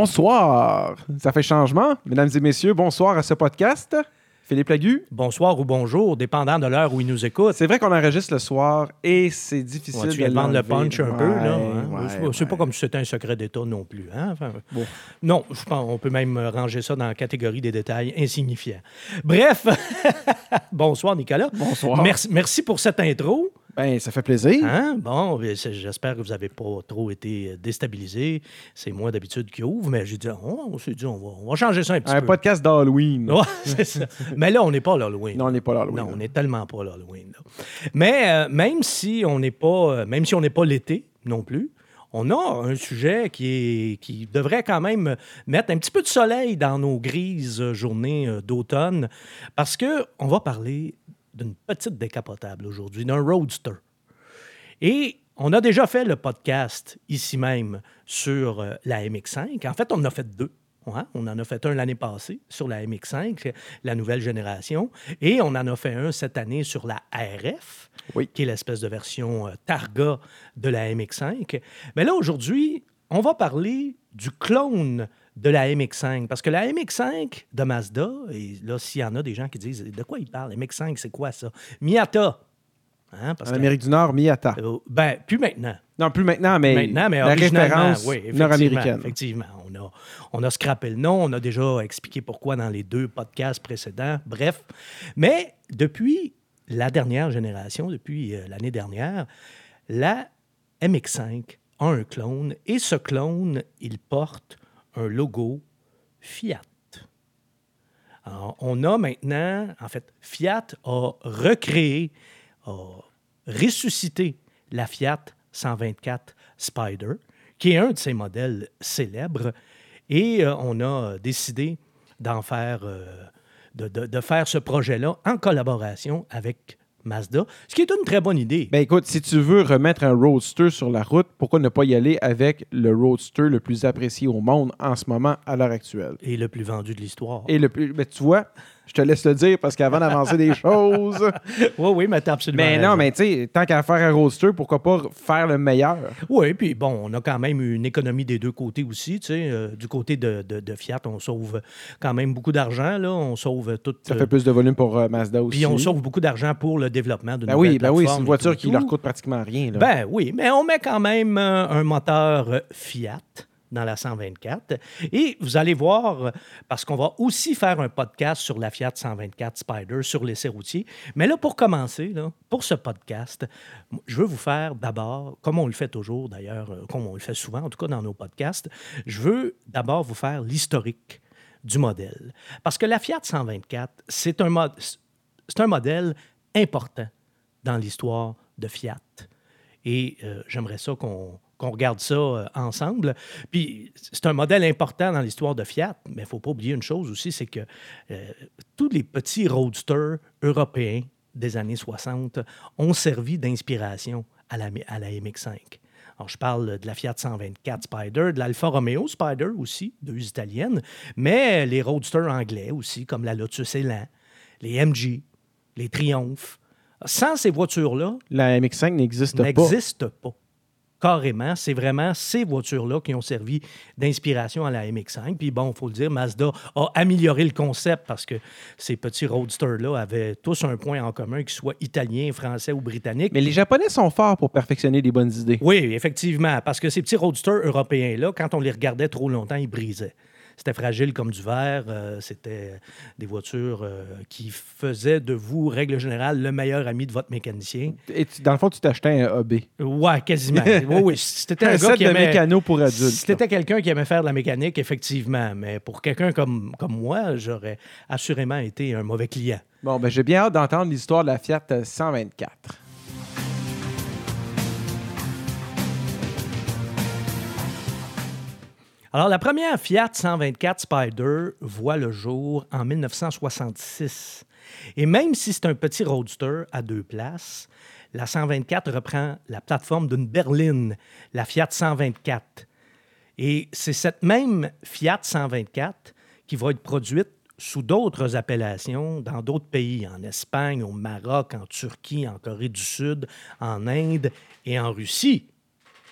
Bonsoir. Ça fait changement. Mesdames et messieurs, bonsoir à ce podcast. Philippe Lagu. Bonsoir ou bonjour, dépendant de l'heure où il nous écoute. C'est vrai qu'on enregistre le soir et c'est difficile Ouais, tu de viens de vendre le punch un peu, là. Hein? ouais, C'est- pas comme si c'était un secret d'État non plus. Hein? Enfin, Bon. Non, je pense on peut même ranger ça dans la catégorie des détails insignifiants. Bref, bonsoir Nicolas. Bonsoir. Merci, merci pour cette intro. Ben, ça fait plaisir. Hein? Bon, ben, j'espère que vous n'avez pas trop été déstabilisé. C'est moi d'habitude qui ouvre, mais j'ai dit, oh, on s'est dit, on va, on va changer ça un petit Un peu. podcast d'Halloween. Ouais, c'est ça. Mais là, on n'est pas l'Halloween. Non, on n'est pas l'Halloween. Non, on n'est tellement pas l'Halloween. Mais euh, même si on n'est pas, euh, même si on n'est pas l'été non plus, on a un sujet qui, est, qui devrait quand même mettre un petit peu de soleil dans nos grises euh, journées euh, d'automne, parce que on va parler d'une petite décapotable aujourd'hui, d'un roadster. Et on a déjà fait le podcast ici même sur euh, la MX5. En fait, on en a fait deux. Ouais, on en a fait un l'année passée sur la MX5, la nouvelle génération, et on en a fait un cette année sur la RF, Oui. qui est l'espèce de version euh, Targa de la MX5. Mais là, aujourd'hui, on va parler du clone de la MX5, parce que la MX5 de Mazda, et là, s'il y en a des gens qui disent de quoi il parle, MX5, c'est quoi ça? Miata. Hein, parce En que- Amérique du Nord, Miata. euh, ben, plus maintenant. Non, plus maintenant, mais, Maintenant, mais la référence oui, nord-américaine. Effectivement, on a, on a scrappé le nom, on a déjà expliqué pourquoi dans les deux podcasts précédents. Bref, mais depuis la dernière génération, depuis euh, l'année dernière, la MX5 a un clone et ce clone, il porte un logo Fiat. On a maintenant, en fait, Fiat a recréé, a ressuscité la Fiat 124 Spider, qui est un de ses modèles célèbres, et euh, on a décidé d'en faire, euh, de faire ce projet-là en collaboration avec Mazda, ce qui est une très bonne idée. Ben écoute, si tu veux remettre un roadster sur la route, pourquoi ne pas y aller avec le roadster le plus apprécié au monde en ce moment, à l'heure actuelle? et le plus vendu de l'histoire. Et le plus. Ben, tu vois, je te laisse le dire parce qu'avant d'avancer des choses. Oui, oui, mais t'as absolument Mais raison. non, mais tu sais, tant qu'à faire un roadster, pourquoi pas faire le meilleur? Oui, puis bon, on a quand même une économie des deux côtés aussi. Tu sais, euh, du côté de, de- de Fiat, on sauve quand même beaucoup d'argent. Là. On sauve tout. Ça euh, fait plus de volume pour euh, Mazda aussi. puis on sauve beaucoup d'argent pour le développement d'une Ben oui, ben oui, c'est une voiture tout, qui tout. leur coûte pratiquement rien. Là. Ben oui, mais on met quand même un moteur Fiat dans la 124. Et vous allez voir, parce qu'on va aussi faire un podcast sur la Fiat 124 Spider, sur l'essai routier. Mais là, pour commencer, pour ce podcast, je veux vous faire d'abord, comme on le fait toujours d'ailleurs, euh, comme on le fait souvent, en tout cas dans nos podcasts, je veux d'abord vous faire l'historique du modèle. Parce que la Fiat 124, c'est un, mod- c'est un modèle important dans l'histoire de Fiat. Et euh, j'aimerais ça qu'on qu'on regarde ça euh, ensemble. Puis c'est un modèle important dans l'histoire de Fiat, mais il ne faut pas oublier une chose aussi, c'est que euh, tous les petits roadsters européens des années 60 ont servi d'inspiration à la, à la MX5. Alors, je parle de la Fiat 124 Spider, de l'Alfa Romeo Spider aussi, deux italiennes, mais les roadsters anglais aussi, comme la Lotus Elan, les MG, les Triumph. Sans ces voitures-là, La MX5 n'existe pas. n'existe pas. Carrément, c'est vraiment ces voitures-là qui ont servi d'inspiration à la MX5. Puis bon, il faut le dire, Mazda a amélioré le concept parce que ces petits roadsters-là avaient tous un point en commun, qu'ils soient italiens, français ou britanniques. Mais les Japonais sont forts pour perfectionner des bonnes idées. Oui, effectivement, parce que ces petits roadsters européens-là, quand on les regardait trop longtemps, ils brisaient. C'était fragile comme du verre. euh, C'était des voitures euh, qui faisaient de vous, règle générale, le meilleur ami de votre mécanicien. Et tu- dans le fond, tu t'achetais un AB. Ouais, quasiment. oui, oui. Si t'étais un, Un gars set qui de aimait... mécano pour adultes. Si t'étais quelqu'un qui aimait faire de la mécanique, effectivement. Mais pour quelqu'un comme, comme moi, j'aurais assurément été un mauvais client. Bon, ben j'ai bien hâte d'entendre l'histoire de la Fiat 124. Alors, la première Fiat 124 Spider voit le jour en 1966. Et même si c'est un petit roadster à deux places, la 124 reprend la plateforme d'une berline, la Fiat 124. Et c'est cette même Fiat 124 qui va être produite sous d'autres appellations dans d'autres pays, en Espagne, au Maroc, en Turquie, en Corée du Sud, en Inde et en Russie,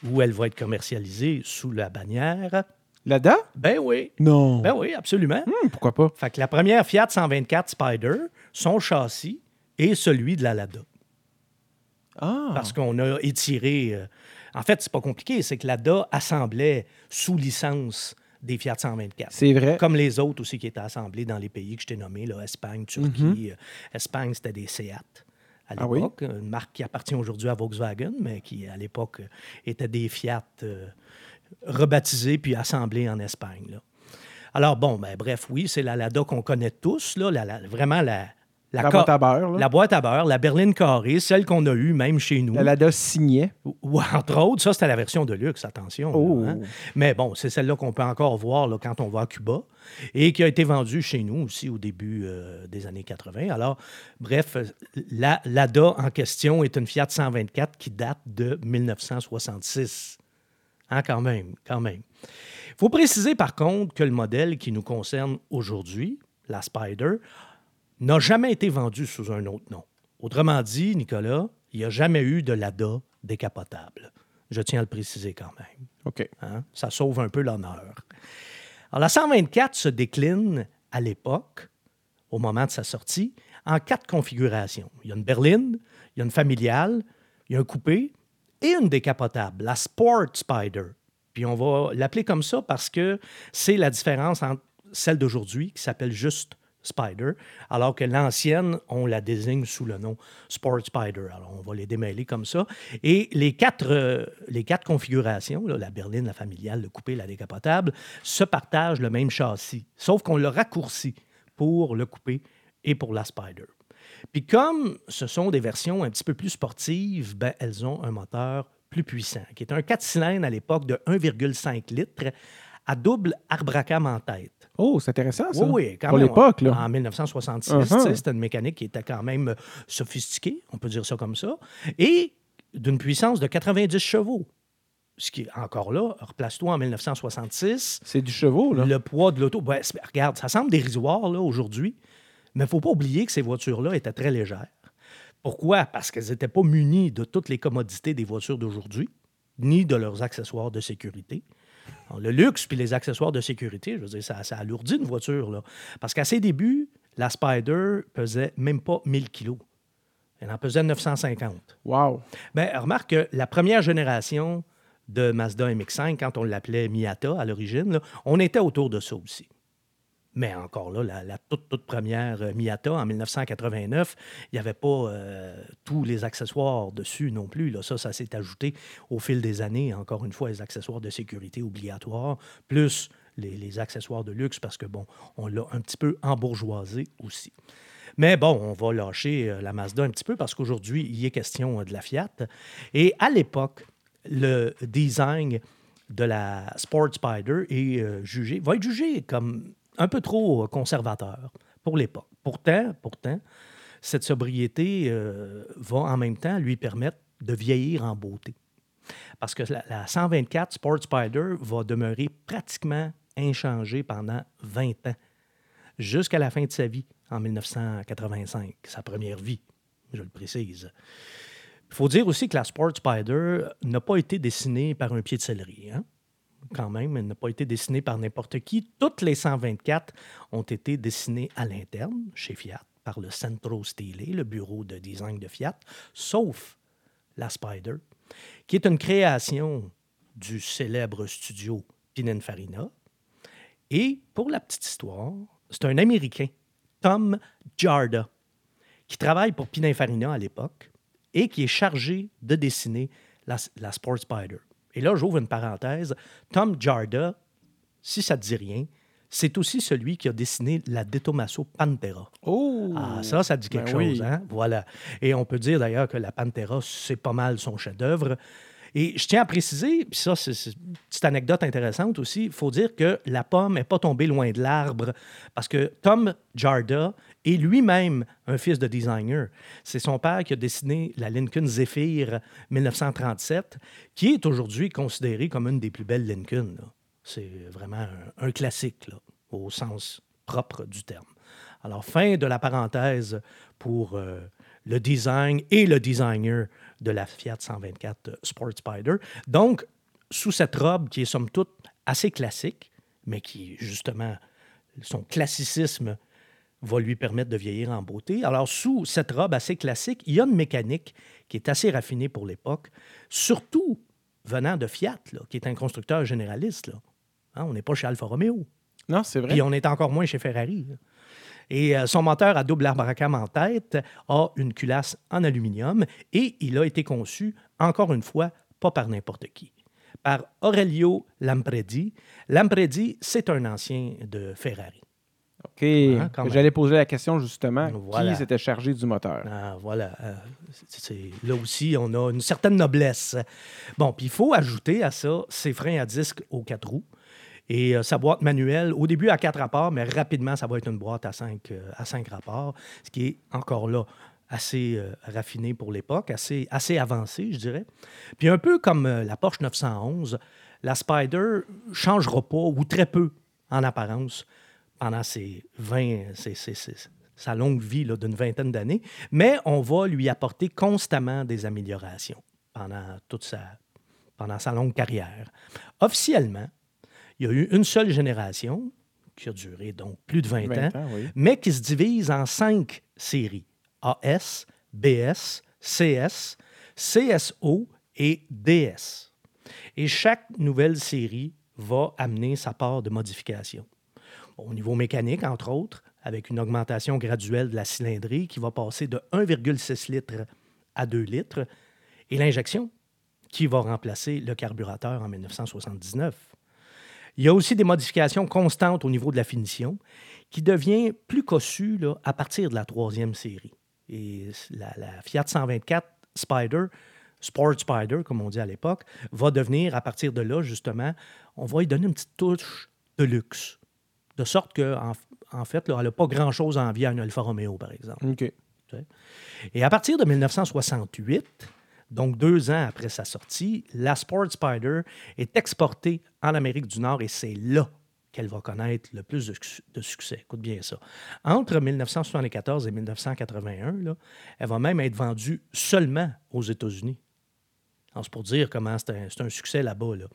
où elle va être commercialisée sous la bannière Lada? Ben oui. Non. Ben oui, absolument. Hmm, pourquoi pas? Fait que la première Fiat 124 Spider, son châssis est celui de la Lada. Ah. Parce qu'on a étiré. euh, En fait, c'est pas compliqué, c'est que Lada assemblait sous licence des Fiat 124. C'est vrai. Comme les autres aussi qui étaient assemblés dans les pays que je t'ai nommés, là, Espagne, Turquie. Euh, Espagne, c'était des Seat à Mhm. Ah oui? l'époque, une marque qui appartient aujourd'hui à Volkswagen, mais qui à l'époque euh, était des Fiat euh, rebaptisés puis assemblés en Espagne. là. Alors bon, ben, bref, oui, c'est la Lada qu'on connaît tous, là, la- la- vraiment la, La boîte à beurre, là. la boîte à beurre, la berline carrée, celle qu'on a eue même chez nous. La Lada signait. Ou, entre autres, ça, c'était la version de luxe, attention. là, Oh. hein. Mais bon, c'est celle-là qu'on peut encore voir là, quand on va à Cuba et qui a été vendue chez nous aussi au début euh, des années 80. Alors, bref, la l'ADA en question est une Fiat 124 qui date de 1966. Hein, quand même, quand même. Il faut préciser par contre que le modèle qui nous concerne aujourd'hui, la Spider, n'a jamais été vendu sous un autre nom. Autrement dit, Nicolas, il n'y a jamais eu de l'ADA décapotable. Je tiens à le préciser quand même. OK. hein. Ça sauve un peu l'honneur. Alors, la 124 se décline à l'époque, au moment de sa sortie, en quatre configurations. Il y a une berline, il y a une familiale, il y a un coupé et une décapotable, la Sport Spider. Puis on va l'appeler comme ça parce que c'est la différence entre celle d'aujourd'hui, qui s'appelle juste Spider, alors que l'ancienne, on la désigne sous le nom Sport Spider. Alors, on va les démêler comme ça. Et les quatre, euh, les quatre configurations, la berline, la familiale, le coupé, la décapotable, se partagent le même châssis, sauf qu'on le raccourcit pour le coupé et pour la Spider. Puis comme ce sont des versions un petit peu plus sportives, ben, elles ont un moteur plus puissant, qui est un 4 cylindres à l'époque de 1,5 litres à double arbracam en tête. Oh, c'est intéressant, ça. Oui, oui, quand Pour même. l'époque, là. En 1966, Uh-huh. c'était une mécanique qui était quand même sophistiquée, on peut dire ça comme ça, et d'une puissance de 90 chevaux. Ce qui, encore là, replace-toi en 1966, C'est du chevaux, là. le poids de l'auto. ben, regarde, ça semble dérisoire là, aujourd'hui, mais il ne faut pas oublier que ces voitures-là étaient très légères. Pourquoi? Parce qu'elles n'étaient pas munies de toutes les commodités des voitures d'aujourd'hui, ni de leurs accessoires de sécurité. Alors, le luxe puis les accessoires de sécurité, je veux dire, ça, ça alourdit une voiture. Là. Parce qu'à ses débuts, la Spider pesait même pas 1000 kilos. Elle en pesait 950. Wow. Ben, remarque que la première génération de Mazda MX5, quand on l'appelait Miata à l'origine, on était autour de ça aussi. Mais encore là, la, toute, première euh, Miata en 1989, il n'y avait pas euh, tous les accessoires dessus non plus. Là. Ça, ça s'est ajouté au fil des années. Encore une fois, les accessoires de sécurité obligatoires, plus les, accessoires de luxe, parce que, bon, on l'a un petit peu embourgeoisé aussi. Mais bon, on va lâcher euh, la Mazda un petit peu parce qu'aujourd'hui, il est question de la Fiat. Et à l'époque, le design de la Sport Spider est jugé, va être jugé comme un peu trop euh, conservateur pour l'époque. Pourtant, pourtant, cette sobriété euh, va en même temps lui permettre de vieillir en beauté. Parce que la, la 124 Sport Spider va demeurer pratiquement inchangée pendant 20 ans, jusqu'à la fin de sa vie, en 1985, sa première vie, je le précise. Il faut dire aussi que la Sport Spider n'a pas été dessinée par un pied de céleri. hein. Quand même, elle n'a pas été dessinée par n'importe qui. Toutes les 124 ont été dessinées à l'interne, chez Fiat, par le Centro Stile, le bureau de design de Fiat, sauf la Spider, qui est une création du célèbre studio Pininfarina. Et pour la petite histoire, c'est un Américain, Tom Jarda, qui travaille pour Pininfarina à l'époque et qui est chargé de dessiner la, la Sport Spider. Et là, j'ouvre une parenthèse. Tom Jarda, si ça ne te dit rien, c'est aussi celui qui a dessiné la De Tomaso Pantera. Oh! Ah, ça, ça dit quelque Ben oui. chose, hein? Voilà. Et on peut dire d'ailleurs que la Pantera, c'est pas mal son chef-d'œuvre. Et je tiens à préciser, puis ça, c'est une petite anecdote intéressante aussi, il faut dire que la pomme n'est pas tombée loin de l'arbre parce que Tom Jarda est lui-même un fils de designer. C'est son père qui a dessiné la Lincoln Zephyr 1937, qui est aujourd'hui considérée comme une des plus belles Lincoln. C'est vraiment un, classique, au sens propre du terme. Alors, fin de la parenthèse pour euh, le design et le designer de la Fiat 124 Sport Spider. Donc, sous cette robe qui est somme toute assez classique, mais qui, justement, son classicisme va lui permettre de vieillir en beauté. Alors, sous cette robe assez classique, il y a une mécanique qui est assez raffinée pour l'époque, surtout venant de Fiat, là, qui est un constructeur généraliste. Hein, on n'est pas chez Alfa Romeo. Non, c'est vrai. Puis on est encore moins chez Ferrari. là. Et euh, son moteur à double abracam en tête a une culasse en aluminium et il a été conçu, encore une fois, pas par n'importe qui, par Aurelio Lampredi. Lampredi, c'est un ancien de Ferrari. OK. Hein. J'allais poser la question justement. Voilà. Qui s'était chargé du moteur? Ah, voilà. Euh, c'est- là aussi, on a une certaine noblesse. Bon, puis il faut ajouter à ça ses freins à disque aux quatre roues et euh, sa boîte manuelle, au début à quatre rapports, mais rapidement, ça va être une boîte à cinq, euh, à cinq rapports, ce qui est encore là assez euh, raffiné pour l'époque, assez, assez avancé, je dirais. Puis un peu comme la Porsche 911, la Spider changera pas, ou très peu, en apparence, pendant ses 20, ses- ses- ses- sa longue vie d'une vingtaine d'années, mais on va lui apporter constamment des améliorations pendant toute sa, pendant sa longue carrière. Officiellement, il y a eu une seule génération qui a duré donc plus de 20, 20 ans, ans, oui. mais qui se divise en cinq séries AS, BS, CS, CSO et DS. Et chaque nouvelle série va amener sa part de modification. Au niveau mécanique, entre autres, avec une augmentation graduelle de la cylindrée qui va passer de 1,6 litres à 2 litres, et l'injection qui va remplacer le carburateur en 1979. Il y a aussi des modifications constantes au niveau de la finition qui devient plus cossu là, à partir de la troisième série. Et la, la Fiat 124 Spider, Sport Spider, comme on dit à l'époque, va devenir, à partir de là, justement, on va lui donner une petite touche de luxe. De sorte qu'en en, fait, là, elle n'a pas grand-chose à envier à une Alfa Romeo, par exemple. OK. Et à partir de 1968, donc deux ans après sa sortie, la Sport Spider est exportée en Amérique du Nord et c'est là qu'elle va connaître le plus de, suc- de succès. Écoute bien ça. Entre 1974 et 1981, là, elle va même être vendue seulement aux États-Unis. C'est pour dire comment c'est un, succès là-bas. là.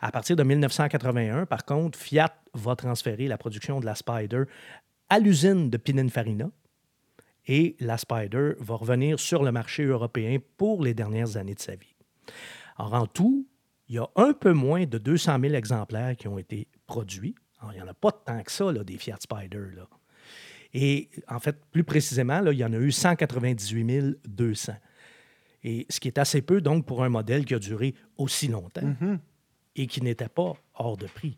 À partir de 1981, par contre, Fiat va transférer la production de la Spider à l'usine de Pininfarina, et la Spider va revenir sur le marché européen pour les dernières années de sa vie. Alors, en tout, il y a un peu moins de 200 000 exemplaires qui ont été produits. Alors, il n'y en a pas tant que ça, là, des Fiat Spider. Là. Et en fait, plus précisément, là, il y en a eu 198 200. Et ce qui est assez peu, donc, pour un modèle qui a duré aussi longtemps et qui n'était pas hors de prix.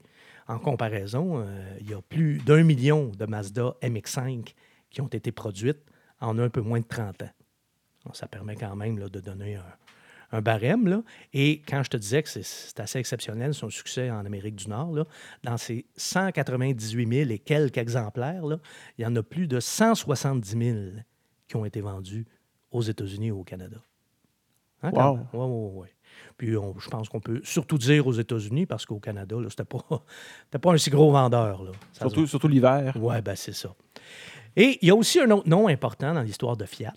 En comparaison, euh, il y a plus d'un million de Mazda MX5 qui ont été produites en un peu moins de 30 ans. Ça permet quand même là, de donner un, un barème. Là. Et quand je te disais que c'est- assez exceptionnel son succès en Amérique du Nord, là, dans ces 198 000 et quelques exemplaires, il y en a plus de 170 000 qui ont été vendus aux États-Unis et au Canada. Hein, Wow. Ouais, ouais, ouais. Puis on- je pense qu'on peut surtout dire aux États-Unis, parce qu'au Canada, c'était pas, pas un si gros vendeur. Là. Surtout l'hiver. oui, ben c'est ça. Et il y a aussi un autre nom important dans l'histoire de Fiat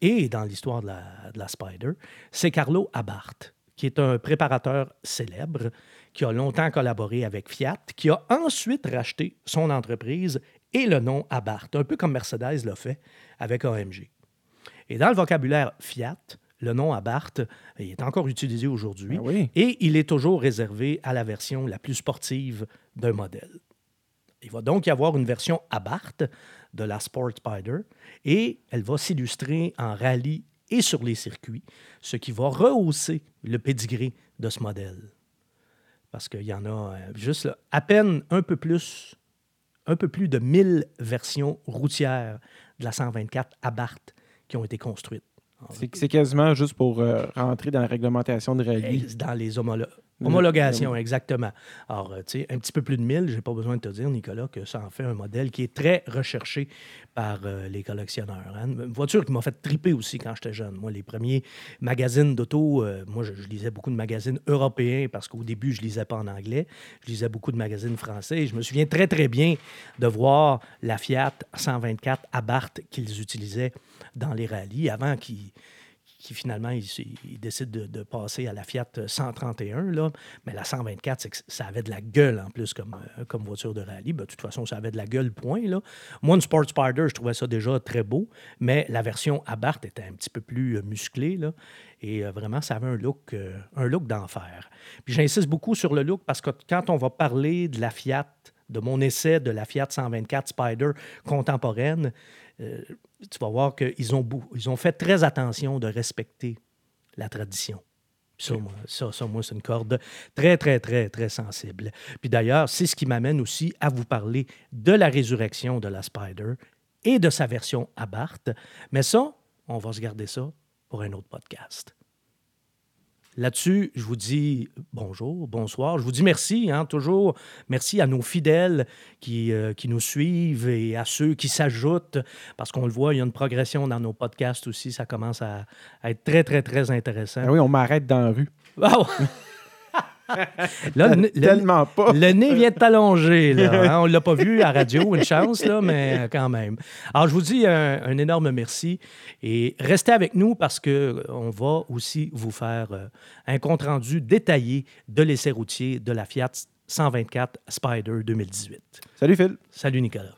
et dans l'histoire de la, de la Spider, c'est Carlo Abarth, qui est un préparateur célèbre, qui a longtemps collaboré avec Fiat, qui a ensuite racheté son entreprise et le nom Abarth, un peu comme Mercedes l'a fait avec AMG. Et dans le vocabulaire Fiat, le nom Abarth il est encore utilisé aujourd'hui Ben oui. et il est toujours réservé à la version la plus sportive d'un modèle. Il va donc y avoir une version Abarth de la Sport Spider et elle va s'illustrer en rallye et sur les circuits, ce qui va rehausser le pédigré de ce modèle. Parce qu'il y en a euh, juste à peine un peu plus, un peu plus de 1000 versions routières de la 124 Abarth qui ont été construites. C'est quasiment juste pour euh, rentrer dans la réglementation de rallye. Dans les homolo- homologations, exactement. Alors, euh, tu sais, un petit peu plus de 1000, j'ai pas besoin de te dire, Nicolas, que ça en fait un modèle qui est très recherché par euh, les collectionneurs. hein. Une voiture qui m'a fait triper aussi quand j'étais jeune. Moi, les premiers magazines d'auto, euh, moi, je, je lisais beaucoup de magazines européens parce qu'au début, je lisais pas en anglais. Je lisais beaucoup de magazines français. Et je me souviens très, très bien de voir la Fiat 124 Abarth qu'ils utilisaient dans les rallyes avant qu'ils qui finalement, il, décide de, passer à la Fiat 131. Là. Mais la 124, c'est que ça avait de la gueule en plus comme, euh, comme voiture de rallye. Ben, de toute façon, ça avait de la gueule, point. Là. Moi, une Sport Spider, je trouvais ça déjà très beau, mais la version Abarth était un petit peu plus musclée. Là, et euh, vraiment, ça avait un look, euh, un look d'enfer. Puis j'insiste beaucoup sur le look parce que quand on va parler de la Fiat, de mon essai de la Fiat 124 Spider contemporaine, euh, tu vas voir qu'ils ont, ils ont fait très attention de respecter la tradition. Ça, moi, ça, ça, moi, c'est une corde très, très, très, très sensible. Puis d'ailleurs, c'est ce qui m'amène aussi à vous parler de la résurrection de la Spider et de sa version Abarth. Mais ça, on va se garder ça pour un autre podcast. Là-dessus, je vous dis bonjour, bonsoir. Je vous dis merci, hein, toujours. Merci à nos fidèles qui, euh, qui nous suivent et à ceux qui s'ajoutent, parce qu'on le voit, il y a une progression dans nos podcasts aussi. Ça commence à, à être très, très, très intéressant. Ah oui, on m'arrête dans la rue. Wow! Là, le, Tellement pas. Le nez vient de t'allonger. Hein. On ne l'a pas vu à radio, une chance, là, mais quand même. Alors, je vous dis un, énorme merci et restez avec nous parce qu'on va aussi vous faire euh, un compte-rendu détaillé de l'essai routier de la Fiat 124 Spider 2018. Salut Phil. Salut Nicolas.